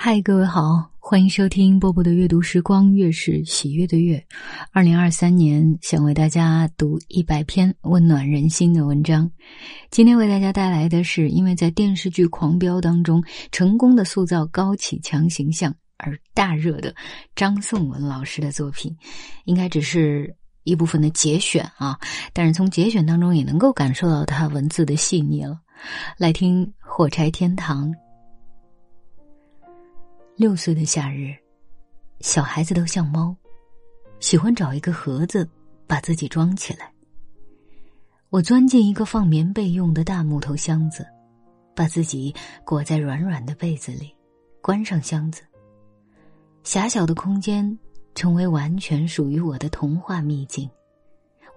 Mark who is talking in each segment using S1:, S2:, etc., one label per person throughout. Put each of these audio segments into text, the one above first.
S1: 嗨，各位好，欢迎收听波波的阅读时光，月是喜悦的月。二零二三年，想为大家读一百篇温暖人心的文章。今天为大家带来的是，因为在电视剧《狂飙》当中成功的塑造高启强形象而大热的张颂文老师的作品，应该只是一部分的节选啊，但是从节选当中也能够感受到他文字的细腻了。来听《火柴天堂》。六岁的夏日，小孩子都像猫，喜欢找一个盒子把自己装起来。我钻进一个放棉被用的大木头箱子，把自己裹在软软的被子里，关上箱子。狭小的空间成为完全属于我的童话秘境，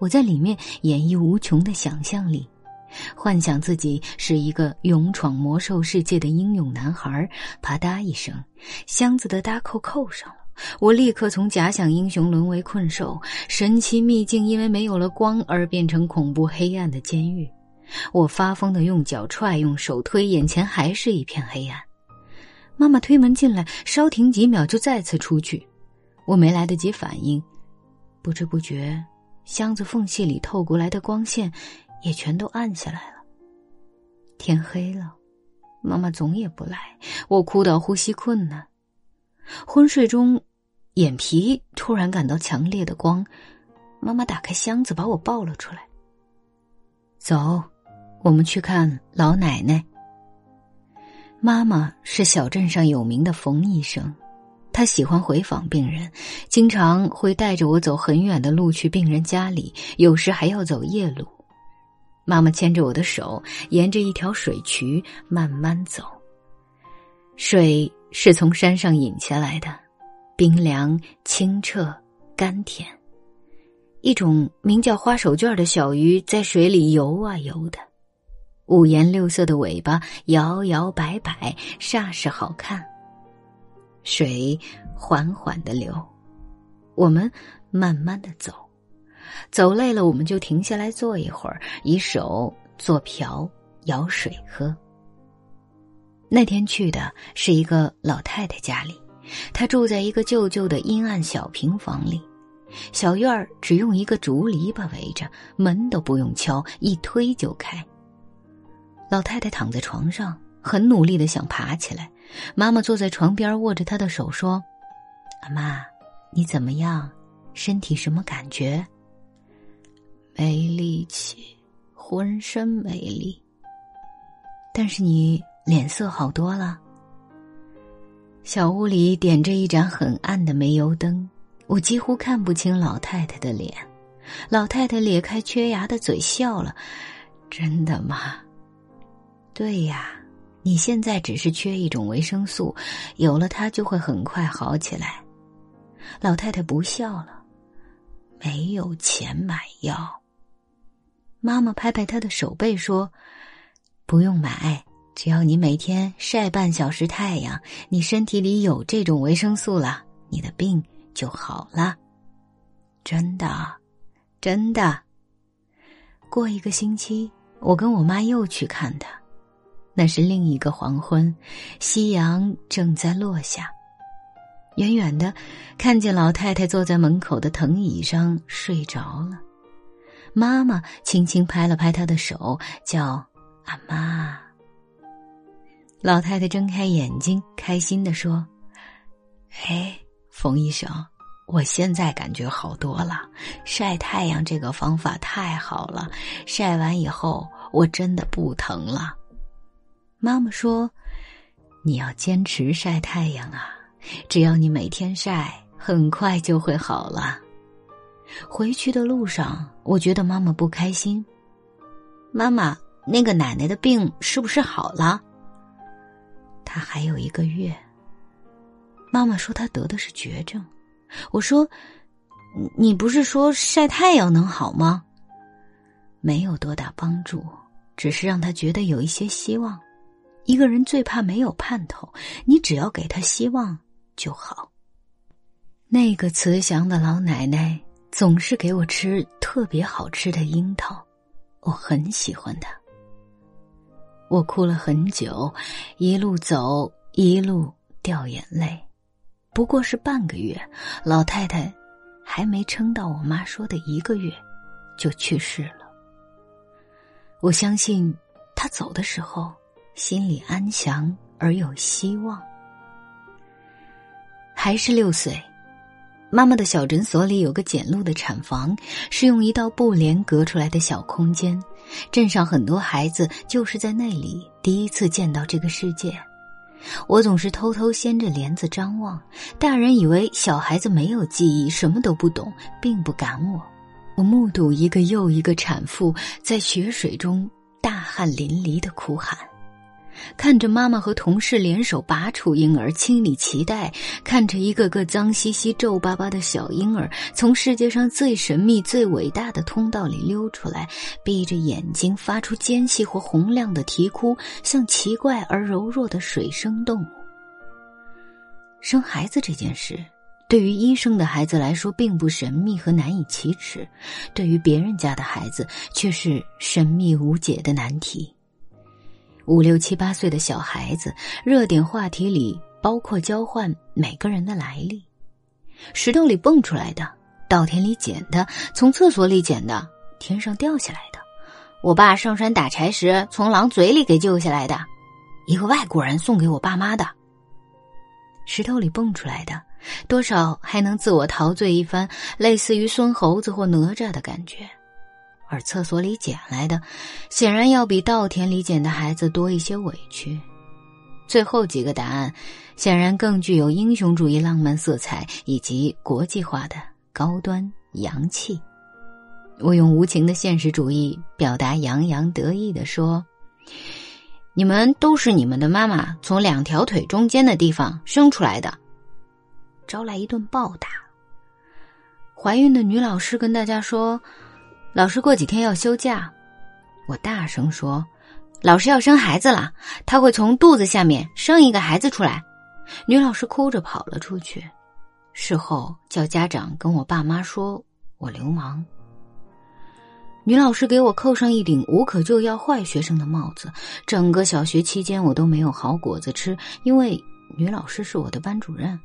S1: 我在里面演绎无穷的想象力。幻想自己是一个勇闯魔兽世界的英勇男孩，啪嗒一声，箱子的搭扣扣上了。我立刻从假想英雄沦为困兽，神奇秘境因为没有了光而变成恐怖黑暗的监狱。我发疯的用脚踹，用手推，眼前还是一片黑暗。妈妈推门进来，稍停几秒就再次出去。我没来得及反应，不知不觉，箱子缝隙里透过来的光线。也全都暗下来了。天黑了，妈妈总也不来，我哭到呼吸困难。昏睡中，眼皮突然感到强烈的光，妈妈打开箱子，把我抱了出来。走，我们去看老奶奶。妈妈是小镇上有名的冯医生，她喜欢回访病人，经常会带着我走很远的路去病人家里，有时还要走夜路。妈妈牵着我的手，沿着一条水渠慢慢走。水是从山上引下来的，冰凉、清澈、甘甜。一种名叫花手绢的小鱼在水里游啊游的，五颜六色的尾巴摇摇摆摆，煞是好看。水缓缓的流，我们慢慢的走。走累了，我们就停下来坐一会儿，以手做瓢舀水喝。那天去的是一个老太太家里，她住在一个旧旧的阴暗小平房里，小院儿只用一个竹篱笆围着，门都不用敲，一推就开。老太太躺在床上，很努力的想爬起来。妈妈坐在床边，握着她的手说：“阿妈，你怎么样？身体什么感觉？”没力气，浑身没力。但是你脸色好多了。小屋里点着一盏很暗的煤油灯，我几乎看不清老太太的脸。老太太咧开缺牙的嘴笑了：“真的吗？”“对呀，你现在只是缺一种维生素，有了它就会很快好起来。”老太太不笑了：“没有钱买药。”妈妈拍拍他的手背说：“不用买，只要你每天晒半小时太阳，你身体里有这种维生素了，你的病就好了。真的，真的。过一个星期，我跟我妈又去看他，那是另一个黄昏，夕阳正在落下。远远的，看见老太太坐在门口的藤椅上睡着了。”妈妈轻轻拍了拍他的手，叫“阿妈”。老太太睁开眼睛，开心的说：“哎，冯医生，我现在感觉好多了。晒太阳这个方法太好了，晒完以后我真的不疼了。”妈妈说：“你要坚持晒太阳啊，只要你每天晒，很快就会好了。”回去的路上，我觉得妈妈不开心。妈妈，那个奶奶的病是不是好了？她还有一个月。妈妈说她得的是绝症。我说：“你不是说晒太阳能好吗？”没有多大帮助，只是让她觉得有一些希望。一个人最怕没有盼头，你只要给他希望就好。那个慈祥的老奶奶。总是给我吃特别好吃的樱桃，我很喜欢它。我哭了很久，一路走一路掉眼泪。不过是半个月，老太太还没撑到我妈说的一个月，就去世了。我相信她走的时候心里安详而有希望。还是六岁。妈妈的小诊所里有个简陋的产房，是用一道布帘隔出来的小空间。镇上很多孩子就是在那里第一次见到这个世界。我总是偷偷掀着帘子张望，大人以为小孩子没有记忆，什么都不懂，并不赶我。我目睹一个又一个产妇在血水中大汗淋漓的哭喊。看着妈妈和同事联手拔出婴儿、清理脐带，看着一个个脏兮兮、皱巴巴的小婴儿从世界上最神秘、最伟大的通道里溜出来，闭着眼睛发出尖细或洪亮的啼哭，像奇怪而柔弱的水生动物。生孩子这件事，对于医生的孩子来说并不神秘和难以启齿，对于别人家的孩子却是神秘无解的难题。五六七八岁的小孩子，热点话题里包括交换每个人的来历：石头里蹦出来的，稻田里捡的，从厕所里捡的，天上掉下来的，我爸上山打柴时从狼嘴里给救下来的，一个外国人送给我爸妈的。石头里蹦出来的，多少还能自我陶醉一番，类似于孙猴子或哪吒的感觉。而厕所里捡来的，显然要比稻田里捡的孩子多一些委屈。最后几个答案，显然更具有英雄主义浪漫色彩以及国际化的高端洋气。我用无情的现实主义表达洋洋得意的说：“你们都是你们的妈妈从两条腿中间的地方生出来的。”招来一顿暴打。怀孕的女老师跟大家说。老师过几天要休假，我大声说：“老师要生孩子了，他会从肚子下面生一个孩子出来。”女老师哭着跑了出去。事后叫家长跟我爸妈说我流氓。女老师给我扣上一顶无可救药坏学生的帽子。整个小学期间，我都没有好果子吃，因为女老师是我的班主任。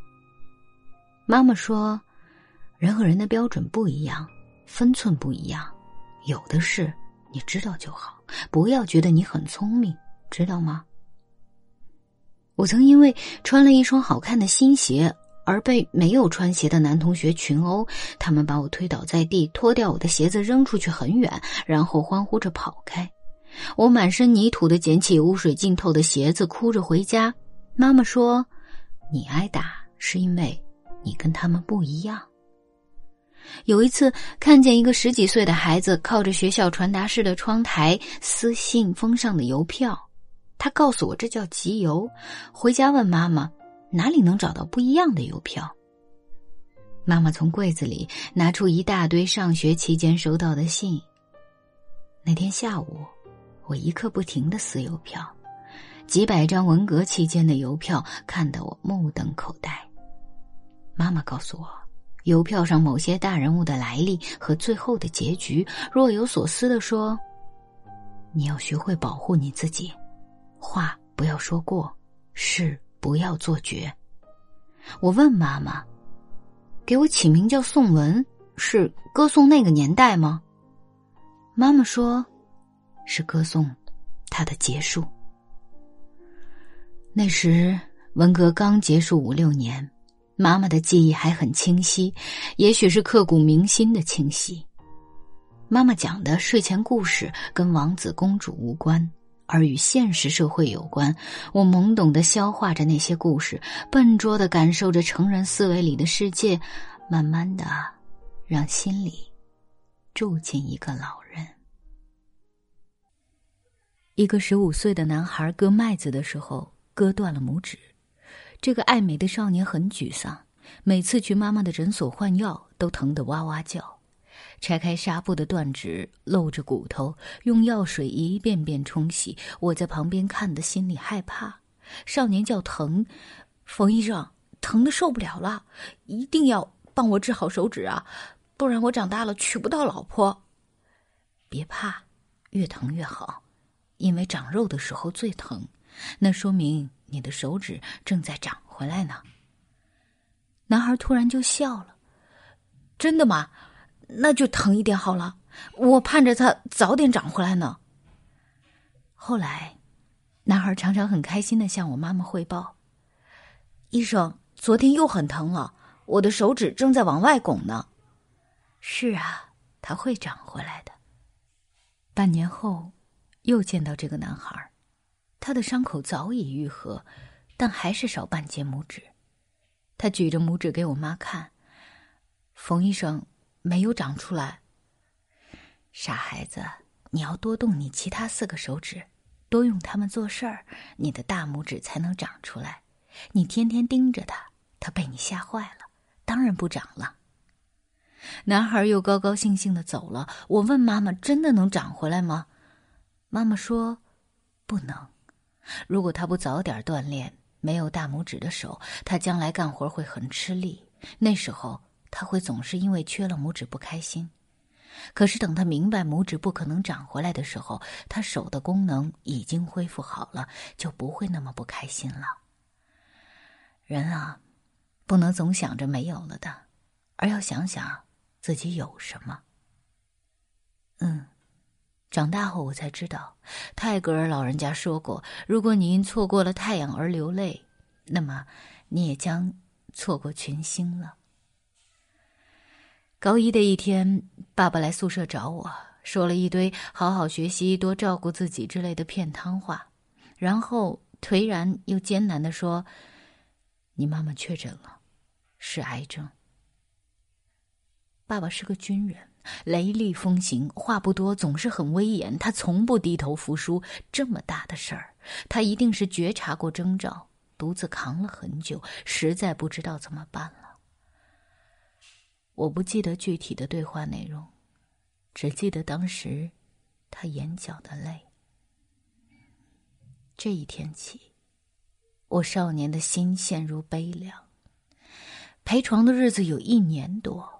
S1: 妈妈说：“人和人的标准不一样，分寸不一样。”有的事你知道就好，不要觉得你很聪明，知道吗？我曾因为穿了一双好看的新鞋而被没有穿鞋的男同学群殴，他们把我推倒在地，脱掉我的鞋子扔出去很远，然后欢呼着跑开。我满身泥土的捡起污水浸透的鞋子，哭着回家。妈妈说：“你挨打是因为你跟他们不一样。”有一次，看见一个十几岁的孩子靠着学校传达室的窗台撕信封上的邮票，他告诉我这叫集邮。回家问妈妈，哪里能找到不一样的邮票？妈妈从柜子里拿出一大堆上学期间收到的信。那天下午，我一刻不停的撕邮票，几百张文革期间的邮票看得我目瞪口呆。妈妈告诉我。邮票上某些大人物的来历和最后的结局，若有所思的说：“你要学会保护你自己，话不要说过，事不要做绝。”我问妈妈：“给我起名叫宋文，是歌颂那个年代吗？”妈妈说：“是歌颂它的结束。那时文革刚结束五六年。”妈妈的记忆还很清晰，也许是刻骨铭心的清晰。妈妈讲的睡前故事跟王子公主无关，而与现实社会有关。我懵懂的消化着那些故事，笨拙的感受着成人思维里的世界，慢慢的，让心里住进一个老人。一个十五岁的男孩割麦子的时候，割断了拇指。这个爱美的少年很沮丧，每次去妈妈的诊所换药都疼得哇哇叫。拆开纱布的断指露着骨头，用药水一遍遍冲洗。我在旁边看的心里害怕。少年叫疼，冯医生，疼的受不了了，一定要帮我治好手指啊，不然我长大了娶不到老婆。别怕，越疼越好，因为长肉的时候最疼，那说明。你的手指正在长回来呢。男孩突然就笑了：“真的吗？那就疼一点好了。我盼着它早点长回来呢。”后来，男孩常常很开心的向我妈妈汇报：“医生，昨天又很疼了，我的手指正在往外拱呢。”是啊，他会长回来的。半年后，又见到这个男孩，他的伤口早已愈合，但还是少半截拇指。他举着拇指给我妈看，冯医生没有长出来。傻孩子，你要多动你其他四个手指。多用它们做事儿，你的大拇指才能长出来。你天天盯着它，它被你吓坏了，当然不长了。男孩又高高兴兴的走了。我问妈妈：“真的能长回来吗？”妈妈说：“不能。如果他不早点锻炼，没有大拇指的手，他将来干活会很吃力。那时候他会总是因为缺了拇指不开心。”可是等他明白拇指不可能长回来的时候，他手的功能已经恢复好了，就不会那么不开心了。人啊，不能总想着没有了的，而要想想自己有什么。嗯，长大后我才知道，泰戈尔老人家说过：如果你因错过了太阳而流泪，那么你也将错过群星了。高一的一天，爸爸来宿舍找我，说了一堆“好好学习，多照顾自己”之类的骗汤话，然后颓然又艰难的说：“你妈妈确诊了，是癌症。”爸爸是个军人，雷厉风行，话不多，总是很威严。他从不低头服输。这么大的事儿，他一定是觉察过征兆，独自扛了很久，实在不知道怎么办了。我不记得具体的对话内容，只记得当时他眼角的泪。这一天起，我少年的心陷入悲凉。陪床的日子有一年多，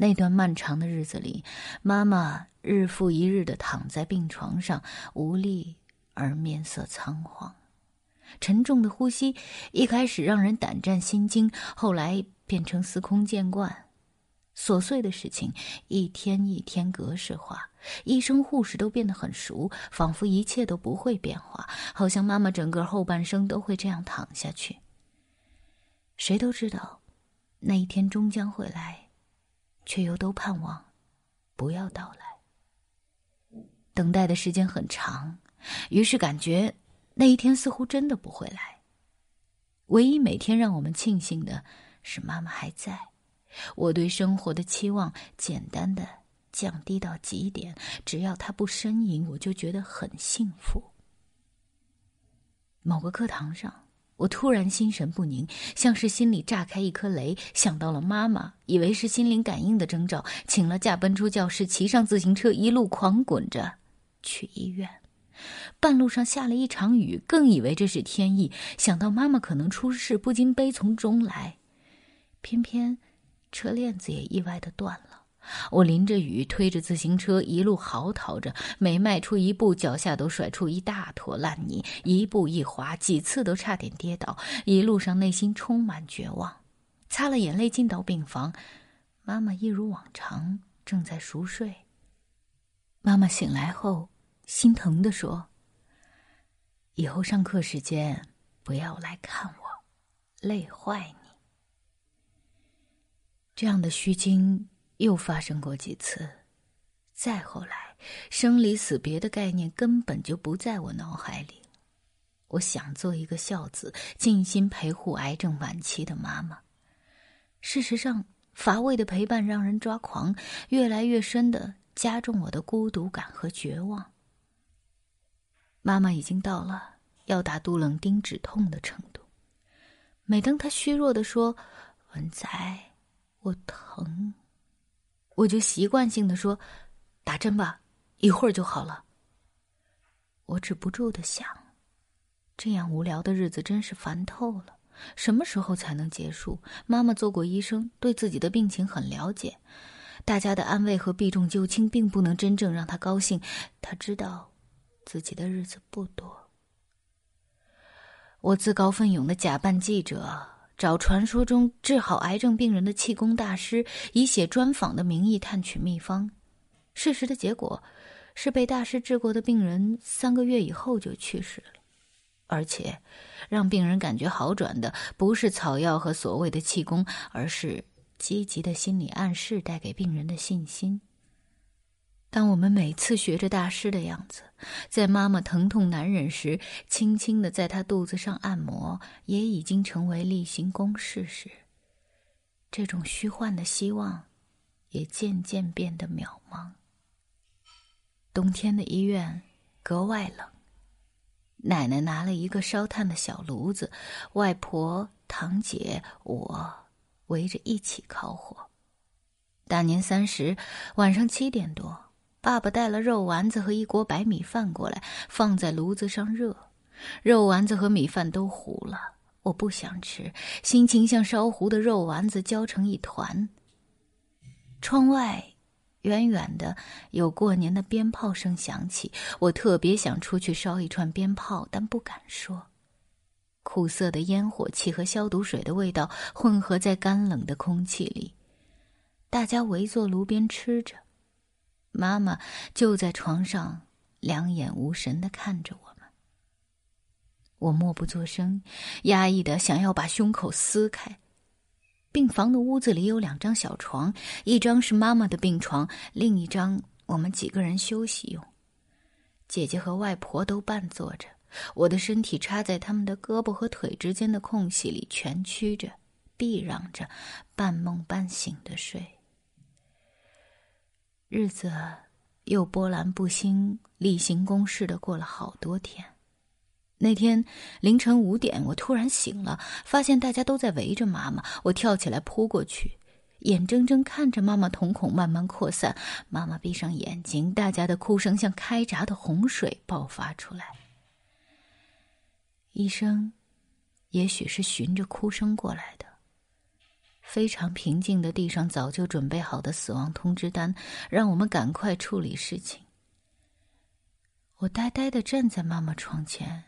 S1: 那段漫长的日子里，妈妈日复一日的躺在病床上，无力而面色苍黄，沉重的呼吸一开始让人胆战心惊，后来变成司空见惯。琐碎的事情一天一天格式化，医生护士都变得很熟，仿佛一切都不会变化，好像妈妈整个后半生都会这样躺下去。谁都知道，那一天终将会来，却又都盼望不要到来。等待的时间很长，于是感觉那一天似乎真的不会来。唯一每天让我们庆幸的是，妈妈还在。我对生活的期望简单的降低到极点，只要他不呻吟，我就觉得很幸福。某个课堂上，我突然心神不宁，像是心里炸开一颗雷，想到了妈妈，以为是心灵感应的征兆，请了假奔出教室，骑上自行车一路狂滚着去医院。半路上下了一场雨，更以为这是天意，想到妈妈可能出事，不禁悲从中来，偏偏。车链子也意外的断了，我淋着雨推着自行车一路嚎啕着，每迈出一步，脚下都甩出一大坨烂泥，一步一滑，几次都差点跌倒。一路上内心充满绝望，擦了眼泪进到病房，妈妈一如往常正在熟睡。妈妈醒来后，心疼的说：“以后上课时间不要来看我，累坏你。”这样的虚惊又发生过几次，再后来，生离死别的概念根本就不在我脑海里。我想做一个孝子，尽心陪护癌症晚期的妈妈。事实上，乏味的陪伴让人抓狂，越来越深的加重我的孤独感和绝望。妈妈已经到了要打杜冷丁止痛的程度，每当她虚弱的说：“文仔。”我疼，我就习惯性的说：“打针吧，一会儿就好了。”我止不住的想，这样无聊的日子真是烦透了。什么时候才能结束？妈妈做过医生，对自己的病情很了解。大家的安慰和避重就轻，并不能真正让她高兴。她知道，自己的日子不多。我自告奋勇的假扮记者，找传说中治好癌症病人的气功大师，以写专访的名义探取秘方。事实的结果是，被大师治过的病人三个月以后就去世了。而且，让病人感觉好转的不是草药和所谓的气功，而是积极的心理暗示带给病人的信心。当我们每次学着大师的样子，在妈妈疼痛难忍时，轻轻的在她肚子上按摩，也已经成为例行公事时，这种虚幻的希望，也渐渐变得渺茫。冬天的医院格外冷。奶奶拿了一个烧炭的小炉子，外婆、堂姐、我围着一起烤火。大年三十晚上七点多，爸爸带了肉丸子和一锅白米饭过来，放在炉子上热。肉丸子和米饭都糊了，我不想吃，心情像烧糊的肉丸子焦成一团。窗外。远远的有过年的鞭炮声响起，我特别想出去烧一串鞭炮，但不敢说。苦涩的烟火气和消毒水的味道混合在干冷的空气里，大家围坐炉边吃着，妈妈就在床上两眼无神的看着我们。我默不作声，压抑的想要把胸口撕开。病房的屋子里有两张小床，一张是妈妈的病床，另一张我们几个人休息用。姐姐和外婆都半坐着，我的身体插在他们的胳膊和腿之间的空隙里，蜷曲着，避让着，半梦半醒的睡。日子又波澜不兴、例行公事的过了好多天。那天凌晨五点，我突然醒了，发现大家都在围着妈妈。我跳起来扑过去，眼睁睁看着妈妈瞳孔慢慢扩散。妈妈闭上眼睛，大家的哭声像开闸的洪水爆发出来。医生，也许是循着哭声过来的，非常平静的递上早就准备好的死亡通知单，让我们赶快处理事情。我呆呆的站在妈妈床前。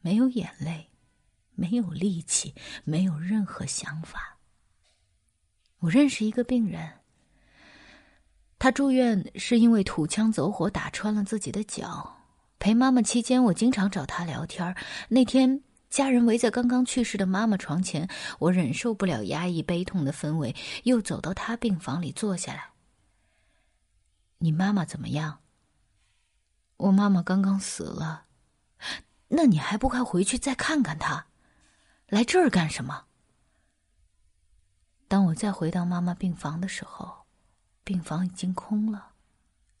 S1: 没有眼泪，没有力气，没有任何想法。我认识一个病人，他住院是因为土枪走火打穿了自己的脚。陪妈妈期间，我经常找他聊天。那天，家人围在刚刚去世的妈妈床前，我忍受不了压抑悲痛的氛围，又走到他病房里坐下来。你妈妈怎么样？我妈妈刚刚死了。那你还不快回去再看看她？来这儿干什么？当我再回到妈妈病房的时候，病房已经空了，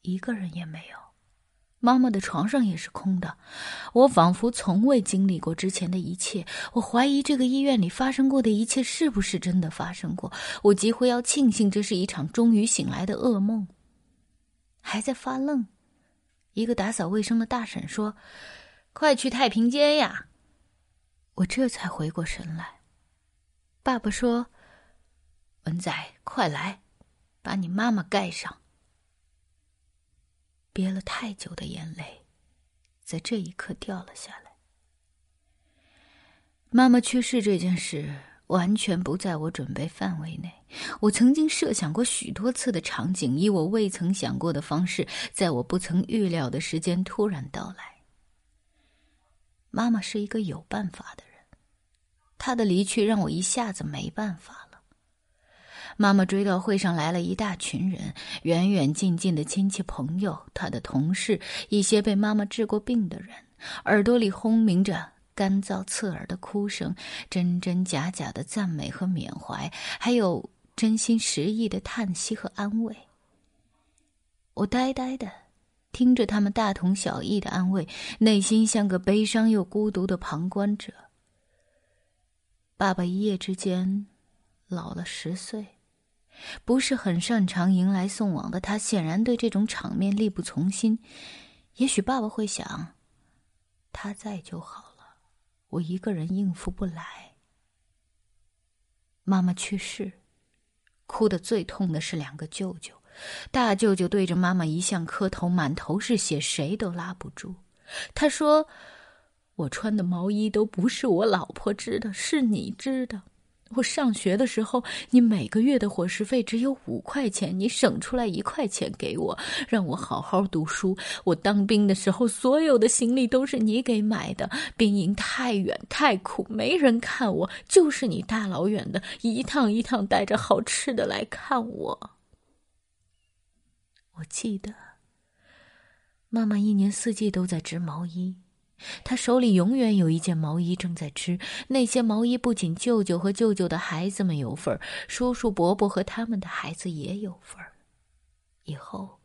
S1: 一个人也没有。妈妈的床上也是空的。我仿佛从未经历过之前的一切。我怀疑这个医院里发生过的一切是不是真的发生过？我几乎要庆幸这是一场终于醒来的噩梦。还在发愣，一个打扫卫生的大婶说。快去太平间呀！我这才回过神来。爸爸说：“文仔，快来，把你妈妈盖上。”憋了太久的眼泪，在这一刻掉了下来。妈妈去世这件事完全不在我准备范围内。我曾经设想过许多次的场景，以我未曾想过的方式，在我不曾预料的时间突然到来。妈妈是一个有办法的人，她的离去让我一下子没办法。妈妈追悼会上来了一大群人，远远近近的亲戚朋友，她的同事，一些被妈妈治过病的人，耳朵里轰鸣着干燥刺耳的哭声，真真假假的赞美和缅怀，还有真心实意的叹息和安慰。我呆呆的。听着他们大同小异的安慰，内心像个悲伤又孤独的旁观者。爸爸一夜之间老了十岁，不是很擅长迎来送往的他，显然对这种场面力不从心。也许爸爸会想，他在就好了，我一个人应付不来。妈妈去世，哭得最痛的是两个舅舅。大舅舅对着妈妈一向磕头，满头是血，谁都拉不住。他说：“
S2: 我穿的毛衣都不是我老婆织的，是你织的。我上学的时候，你每个月的伙食费只有五块钱，你省出来一块钱给我，让我好好读书。我当兵的时候，所有的行李都是你给买的。兵营太远太苦，没人看我，就是你大老远的一趟一趟带着好吃的来看我。我记得，妈妈一年四季都在织毛衣。他手里永远有一件毛衣正在织，那些毛衣不仅舅舅和舅舅的孩子们有份儿，叔叔伯伯和他们的孩子也有份儿。以后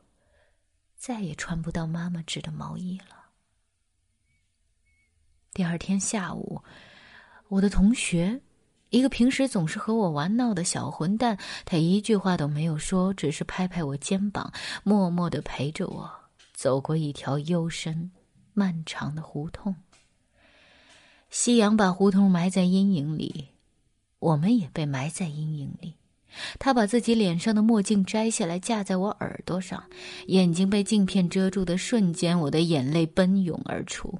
S2: 再也穿不到妈妈织的毛衣了。第二天下午，我的同学，一个平时总是和我玩闹的小混蛋，他一句话都没有说，只是拍拍我肩膀，默默的陪着我走过一条幽深。漫长的胡同，夕阳把胡同埋在阴影里，我们也被埋在阴影里。他把自己脸上的墨镜摘下来架在我耳朵上，眼睛被镜片遮住的瞬间，我的眼泪奔涌而出。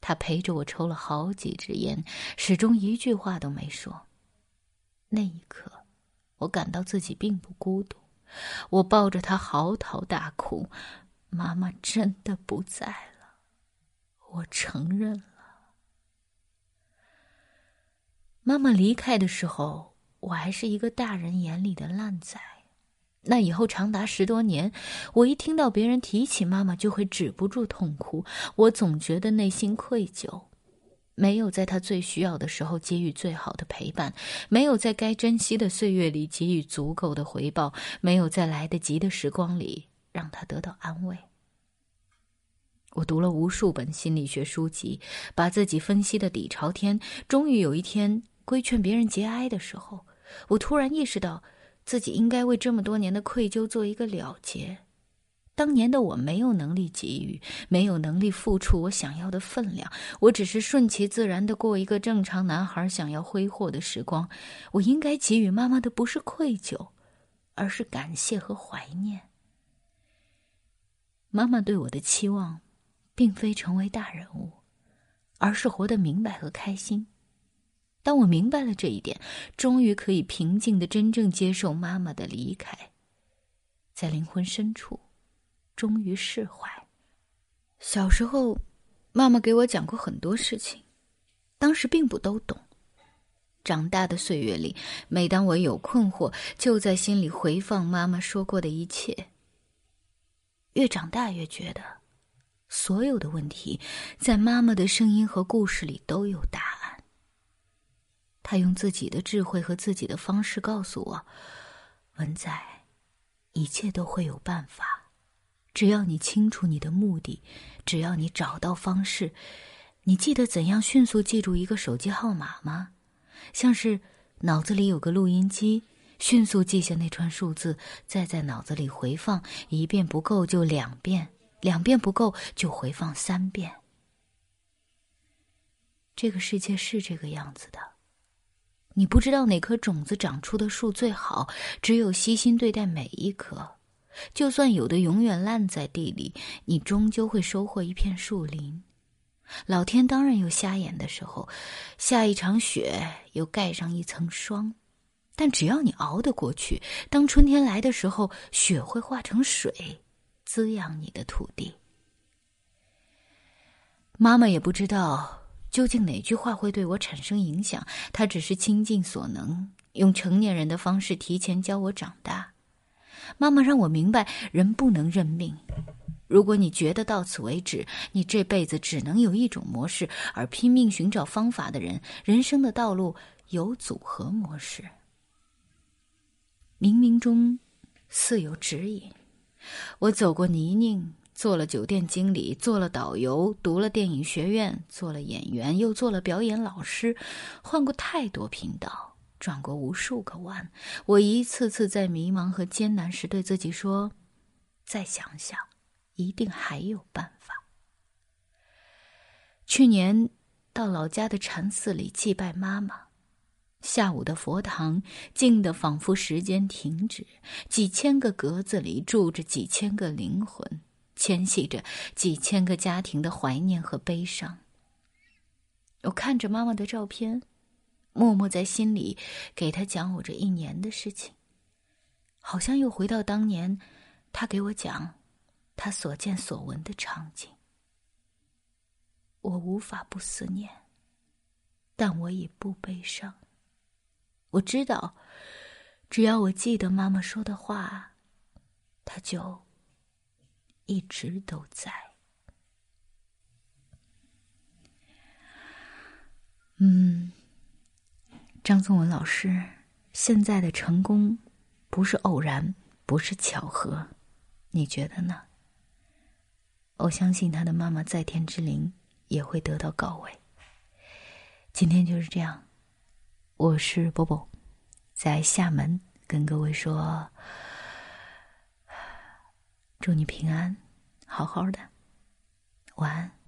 S2: 他陪着我抽了好几支烟，始终一句话都没说。那一刻，我感到自己并不孤独，我抱着他嚎啕大哭。妈妈真的不在了，我承认了。妈妈离开的时候，我还是一个大人眼里的烂仔。那以后长达十多年，我一听到别人提起妈妈，就会止不住痛哭。我总觉得内心愧疚，没有在她最需要的时候给予最好的陪伴，没有在该珍惜的岁月里给予足够的回报，没有在来得及的时光里。让他得到安慰。我读了无数本心理学书籍，把自己分析的底朝天。终于有一天，规劝别人节哀的时候，我突然意识到，自己应该为这么多年的愧疚做一个了结。当年的我没有能力给予，没有能力付出我想要的分量，我只是顺其自然的过一个正常男孩想要挥霍的时光。我应该给予妈妈的不是愧疚，而是感谢和怀念。妈妈对我的期望，并非成为大人物，而是活得明白和开心。当我明白了这一点，终于可以平静的真正接受妈妈的离开，在灵魂深处，终于释怀。小时候，妈妈给我讲过很多事情，当时并不都懂。长大的岁月里，每当我有困惑，就在心里回放妈妈说过的一切。越长大越觉得，所有的问题在妈妈的声音和故事里都有答案。她用自己的智慧和自己的方式告诉我：“文仔，一切都会有办法，只要你清楚你的目的，只要你找到方式。你记得怎样迅速记住一个手机号码吗？像是脑子里有个录音机。”迅速记下那串数字，再在脑子里回放一遍不够就两遍，两遍不够就回放三遍。这个世界是这个样子的，你不知道哪颗种子长出的树最好，只有悉心对待每一棵。就算有的永远烂在地里，你终究会收获一片树林。老天当然有瞎眼的时候，下一场雪又盖上一层霜。但只要你熬得过去，当春天来的时候，雪会化成水，滋养你的土地。妈妈也不知道究竟哪句话会对我产生影响，她只是倾尽所能，用成年人的方式提前教我长大。妈妈让我明白，人不能认命。如果你觉得到此为止，你这辈子只能有一种模式，而拼命寻找方法的人，人生的道路有组合模式。冥冥中，似有指引。我走过泥泞，做了酒店经理，做了导游，读了电影学院，做了演员，又做了表演老师，换过太多频道，转过无数个弯。我一次次在迷茫和艰难时对自己说：“再想想，一定还有办法。”去年，到老家的禅寺里祭拜妈妈。下午的佛堂静得仿佛时间停止，几千个格子里住着几千个灵魂，牵系着几千个家庭的怀念和悲伤。我看着妈妈的照片，默默在心里给她讲我这一年的事情，好像又回到当年，她给我讲她所见所闻的场景。我无法不思念，但我也不悲伤。我知道，只要我记得妈妈说的话，她就一直都在。嗯，张颂文老师现在的成功不是偶然，不是巧合，你觉得呢？我相信他的妈妈在天之灵也会得到告慰。今天就是这样，我是波波，在厦门跟各位说，祝你平安，好好的，晚安。